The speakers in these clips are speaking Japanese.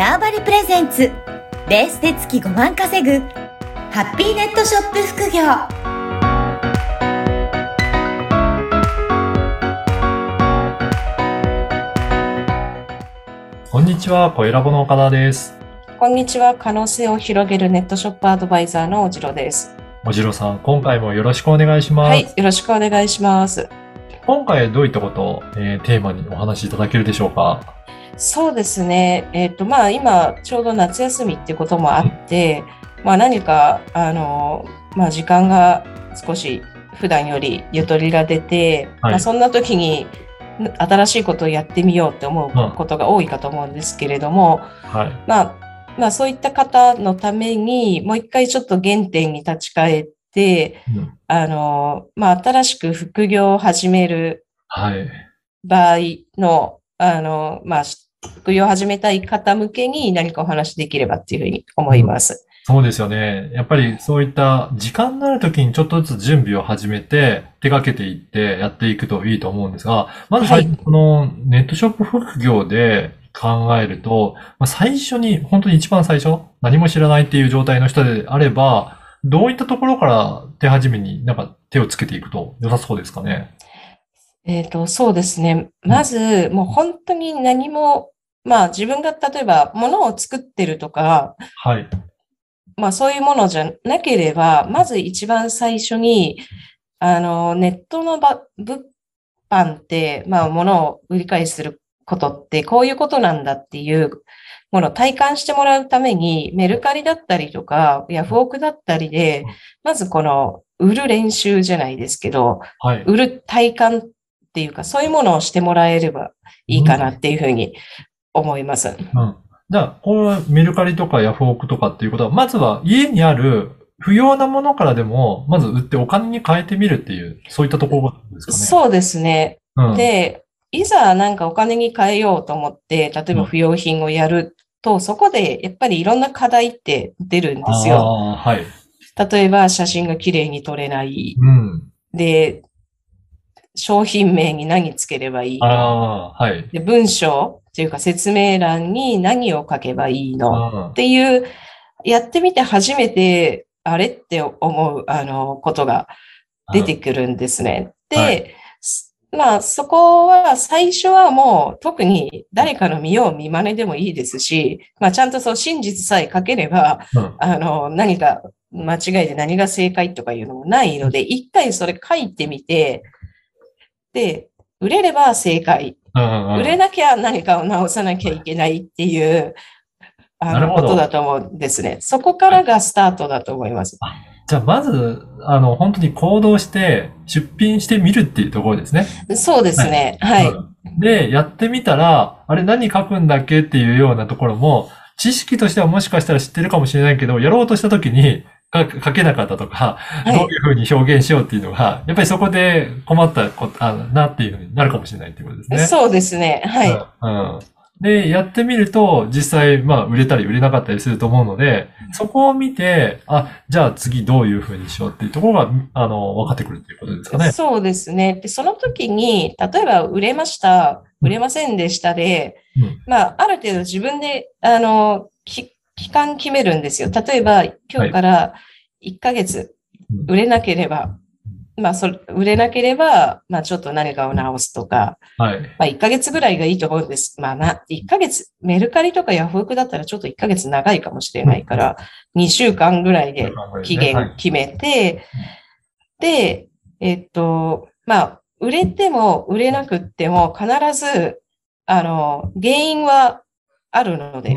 ターバリプレゼンツベースで月5万稼ぐハッピーネットショップ副業こんにちは、声ラボの岡田です。こんにちは。可能性を広げるネットショップアドバイザーのおじろです。おじろさん、今回もよろしくお願いします。はい。よろしくお願いします。今回どういったことを、えーテーマにお話しいただけるでしょうか？そうですね。えっ、と、まあ、今、ちょうど夏休みっていうこともあって、まあ、何か、あの、まあ、時間が少し普段よりゆとりが出て、はいまあ、そんな時に、新しいことをやってみようって思うことが多いかと思うんですけれども、はい。まあ、まあ、そういった方のために、もう一回ちょっと原点に立ち返って、うんあの、まあ、新しく副業を始めるはい。場合の、あの、まあ、副業を始めたい方向けに何かお話できればっていうふうに思います。そうですよね。やっぱりそういった時間のある時にちょっとずつ準備を始めて、手掛けていってやっていくといいと思うんですが、まず最初、はいこのネットショップ副業で考えると、まあ、最初に、本当に一番最初、何も知らないっていう状態の人であれば、どういったところから手始めになんか手をつけていくと良さそうですかね？えっと、そうですね。まず、もう本当に何も、まあ自分が例えば物を作ってるとか、はい。まあそういうものじゃなければ、まず一番最初に、あの、ネットのば物販って、まあ物を売り買いすることってこういうことなんだっていうものを体感してもらうために、メルカリだったりとか、ヤフオクだったりで、まずこの売る練習じゃないですけど、はい。売る体感っていうか、そういうものをしてもらえればいいかなっていうふうに思います。うん。じゃあ、これメルカリとかヤフオクとかっていうことは、まずは家にある不要なものからでも、まず売ってお金に変えてみるっていう、そういったところですかね。そうですね。うん。で、いざなんかお金に変えようと思って、例えば不用品をやると、そこでやっぱりいろんな課題って出るんですよ。はい。例えば写真が綺麗に撮れない。うん。で、商品名に何つければいいあのあ、はい。で、文章っていうか説明欄に何を書けばいいのあっていう、やってみて初めて、あれって思う、あの、ことが出てくるんですね。で、はいすまあ、そこは最初はもう特に誰かの見よう見真似でもいいですし、まあ、ちゃんとそう真実さえ書ければ、うんあの、何か間違いで何が正解とかいうのもないので、一回それ書いてみて、で、売れれば正解。うんうん売れなきゃ何かを直さなきゃいけないっていう、あの、ことだと思うんですね。そこからがスタートだと思います。じゃあ、まず、あの、本当に行動して、出品してみるっていうところですね。そうですね。はい。うんで、やってみたら、あれ何書くんだっけっていうようなところも、知識としてはもしかしたら知ってるかもしれないけど、やろうとした時に書書けなかったとか、いどういうふうに表現しようっていうのが、やっぱりそこで困ったことあなっていうふうになるかもしれないっていうことですね。そうですね。はい。うんうんで、やってみると、実際、まあ、売れたり売れなかったりすると思うので、そこを見て、あ、じゃあ次どういうふうにしようっていうところが、あの、分かってくるっていうことですかね。そうですね。で、その時に、例えば売れました、売れませんでしたで、うんまあ、ある程度自分で、あの、き期間決めるんですよ。例えば、今日から1ヶ月うん売れなければ、まあ、それ、売れなければ、まあ、ちょっと何かを直すとか、はい。まあ、1ヶ月ぐらいがいいと思うんです。まあ、な、1ヶ月、メルカリとかヤフオクだったらちょっと1ヶ月長いかもしれないから、2週間ぐらいで期限決めて、で、えっと、まあ、売れても売れなくっても必ず、あの、原因はあるので、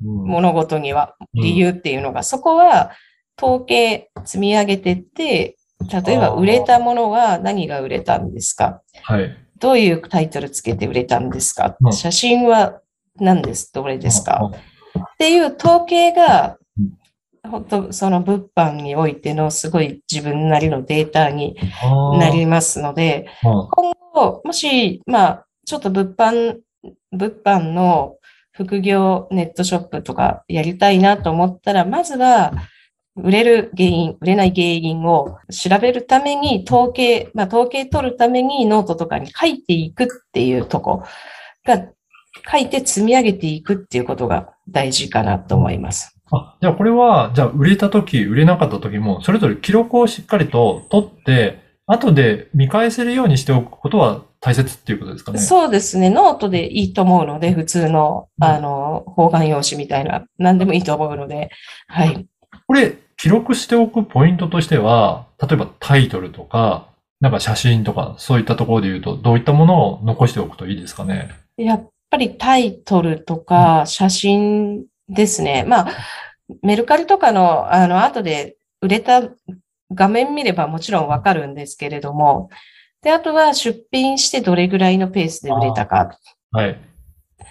物事には。うん。理由っていうのが、そこは統計積み上げてって、例えば売れたものは何が売れたんですか？はい。どういうタイトルつけて売れたんですか、うん写真は何です？どれですか、うんっていう統計がうん、本当その物販においてのすごい自分なりのデータになりますので、うん今後、もし、まあ、ちょっと物販、物販の副業ネットショップとかやりたいなと思ったら、まずは、売れる原因、売れない原因を調べるために統計、まあ統計取るためにノートとかに書いていくっていうとこが書いて積み上げていくっていうことが大事かなと思います。あ、じゃあこれは、じゃあ売れた時、売れなかった時も、それぞれ記録をしっかりと取って、後で見返せるようにしておくことは大切っていうことですかね？そうですね。ノートでいいと思うので、普通の、うんあの、方眼用紙みたいな、何でもいいと思うので、はい。これ、記録しておくポイントとしては、例えばタイトルとか、なんか写真とか、そういったところで言うと、どういったものを残しておくといいですかね？やっぱりタイトルとか写真ですね。まあ、メルカリとかの、あの、後で売れた画面見ればもちろんわかるんですけれども、で、あとは出品してどれぐらいのペースで売れたか、はい。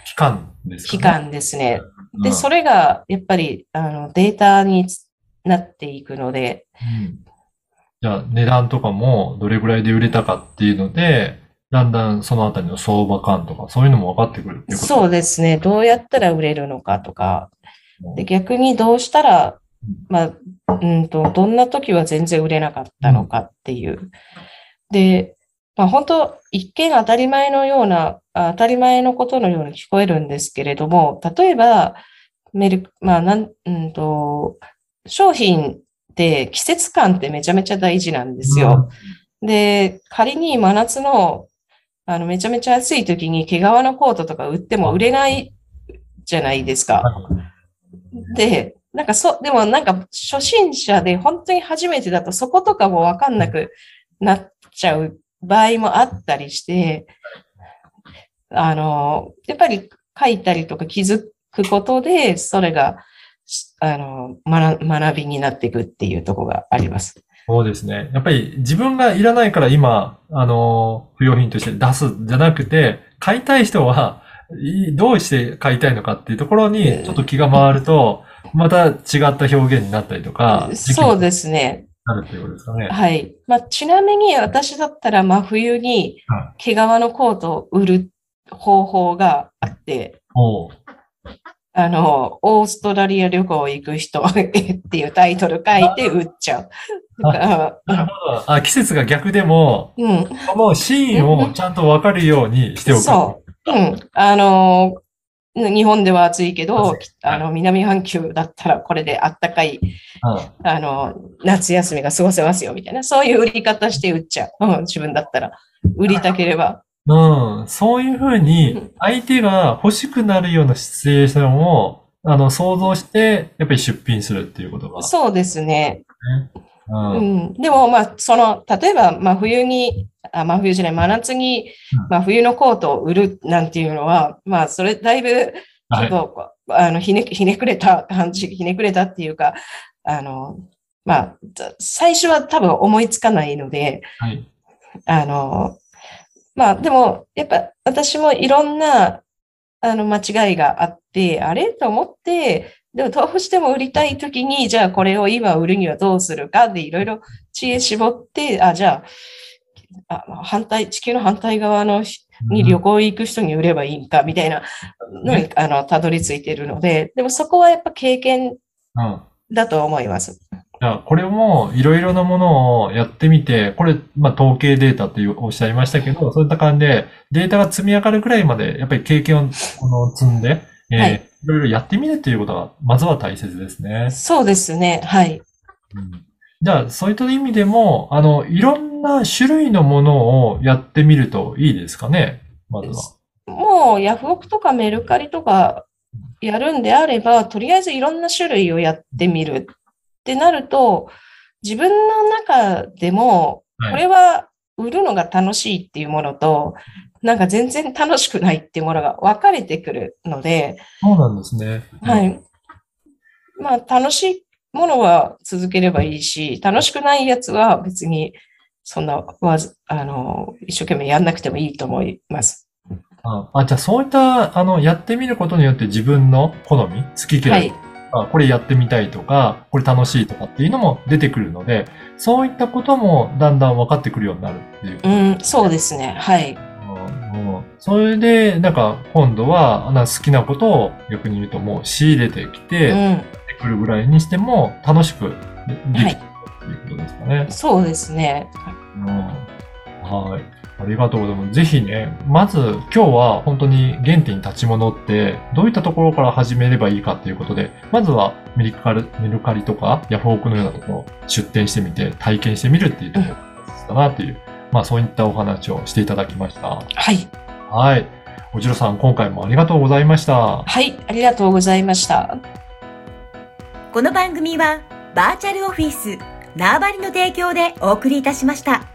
期間ですか期ね。間ですね。で、うん。それがやっぱり、あの、データになっていくので、うん。じゃあ、値段とかもどれぐらいで売れたかっていうので、だんだんそのあたりの相場感とか、そういうのも分かってくるっていうこと？そうですね。どうやったら売れるのかとか、で逆にどうしたら、まあ、うんと、どんな時は全然売れなかったのかっていう。で、まあ本当、一見当たり前のような、あ当たり前のことのように聞こえるんですけれども、例えば、メル、まあ、なん、うんと、商品って季節感ってめちゃめちゃ大事なんですよ。で、仮に真夏の、あの、めちゃめちゃ暑い時に毛皮のコートとか売っても売れないじゃないですか。で、なんかそ、でもなんか初心者で本当に初めてだとそことかもわかんなくなっちゃう場合もあったりして、あの、やっぱり書いたりとか気づくことで、それが、あの、学学びになっていくっていうところがあります。そうですね。やっぱり自分がいらないから今、あの、不要品として出すんじゃなくて、買いたい人はいどうして買いたいのかっていうところにちょっと気が回ると、また違った表現になったりとか、そうですね。なるっていうことですかね。はい。まあ、ちなみに私だったら真冬に毛皮のコートを売る方法があって、おうあの、オーストラリア旅行行く人 っていうタイトル書いて売っちゃう。だからなるほど。あ、季節が逆でも、うん、このシーンをちゃんとわかるようにしておく。そう。うん。あの、日本では暑いけどあの、南半球だったらこれであったかい、うんあの、夏休みが過ごせますよ、みたいな。そういう売り方して売っちゃう。うん、自分だったら。売りたければ。うん、そういうふうに、相手が欲しくなるようなシチュエーションを、あの、想像して、やっぱり出品するっていうことが。そうですね。う。うんん。でも、まあ、その、例えば、真冬に、あ、真冬じゃない、真夏にうん、真冬のコートを売るなんていうのは、まあ、それ、だいぶ、ちょはい。っと、あの、ひね、ひねくれた感じ、ひねくれたっていうか、あの、まあ、最初は多分思いつかないので、はい。あの、まあ、でも、やっぱ私もいろんな、あの、間違いがあって、あれ？と思って、でもどうしても売りたいときに、じゃあこれを今売るにはどうするかでいろいろ知恵絞って、あ、じゃあ、あ反対、地球の反対側のしに旅行行く人に売ればいいんか、みたいなのに、あの、たどり着いているので、でもそこはやっぱ経験うん。だと思います。じゃあ、これもいろいろなものをやってみて、これ、まあ、統計データっていうおっしゃいましたけど、そういった感じで、データが積み上がるくらいまで、やっぱり経験をこの積んで、えーはいいろいろやってみるっていうことが、まずは大切ですね。そうですね。はい。うんじゃあ、そういった意味でも、あの、いろんな種類のものをやってみるといいですかね？まずは。もうヤフオクとかメルカリとかやるんであれば、とりあえずいろんな種類をやってみるってなると、自分の中でも、はいこれは売るのが楽しいっていうものと、なんか全然楽しくないっていうものが分かれてくるので、そうなんですね。はい。まあ、楽しいものは続ければいいし、楽しくないやつは別に、そんなわず、あの、一生懸命やんなくてもいいと思います。ああ、じゃあそういった、あの、やってみることによって自分の好み、好き嫌、はいい。あこれやってみたいとか、これ楽しいとかっていうのも出てくるので、そういったこともだんだん分かってくるようになるっていう。うん、そうですね。はい。それで、なんか、今度は、な好きなことを逆に言うともう仕入れてきうて、ん。くるぐらいにしても楽しくでできるはいうことですかね。そうですね。うんなはい。ありがとうございます。ぜひね、まず今日は本当に原点に立ち戻って、どういったところから始めればいいかっていうことで、まずはメルカリメルカリとかヤフオクのようなところ出店してみて、体験してみるっていうところが大切だなっていう、まあそういったお話をしていただきました。はい。はい。おじろさん、今回もありがとうございました。はい。ありがとうございました。この番組はバーチャルオフィス縄張りの提供でお送りいたしました。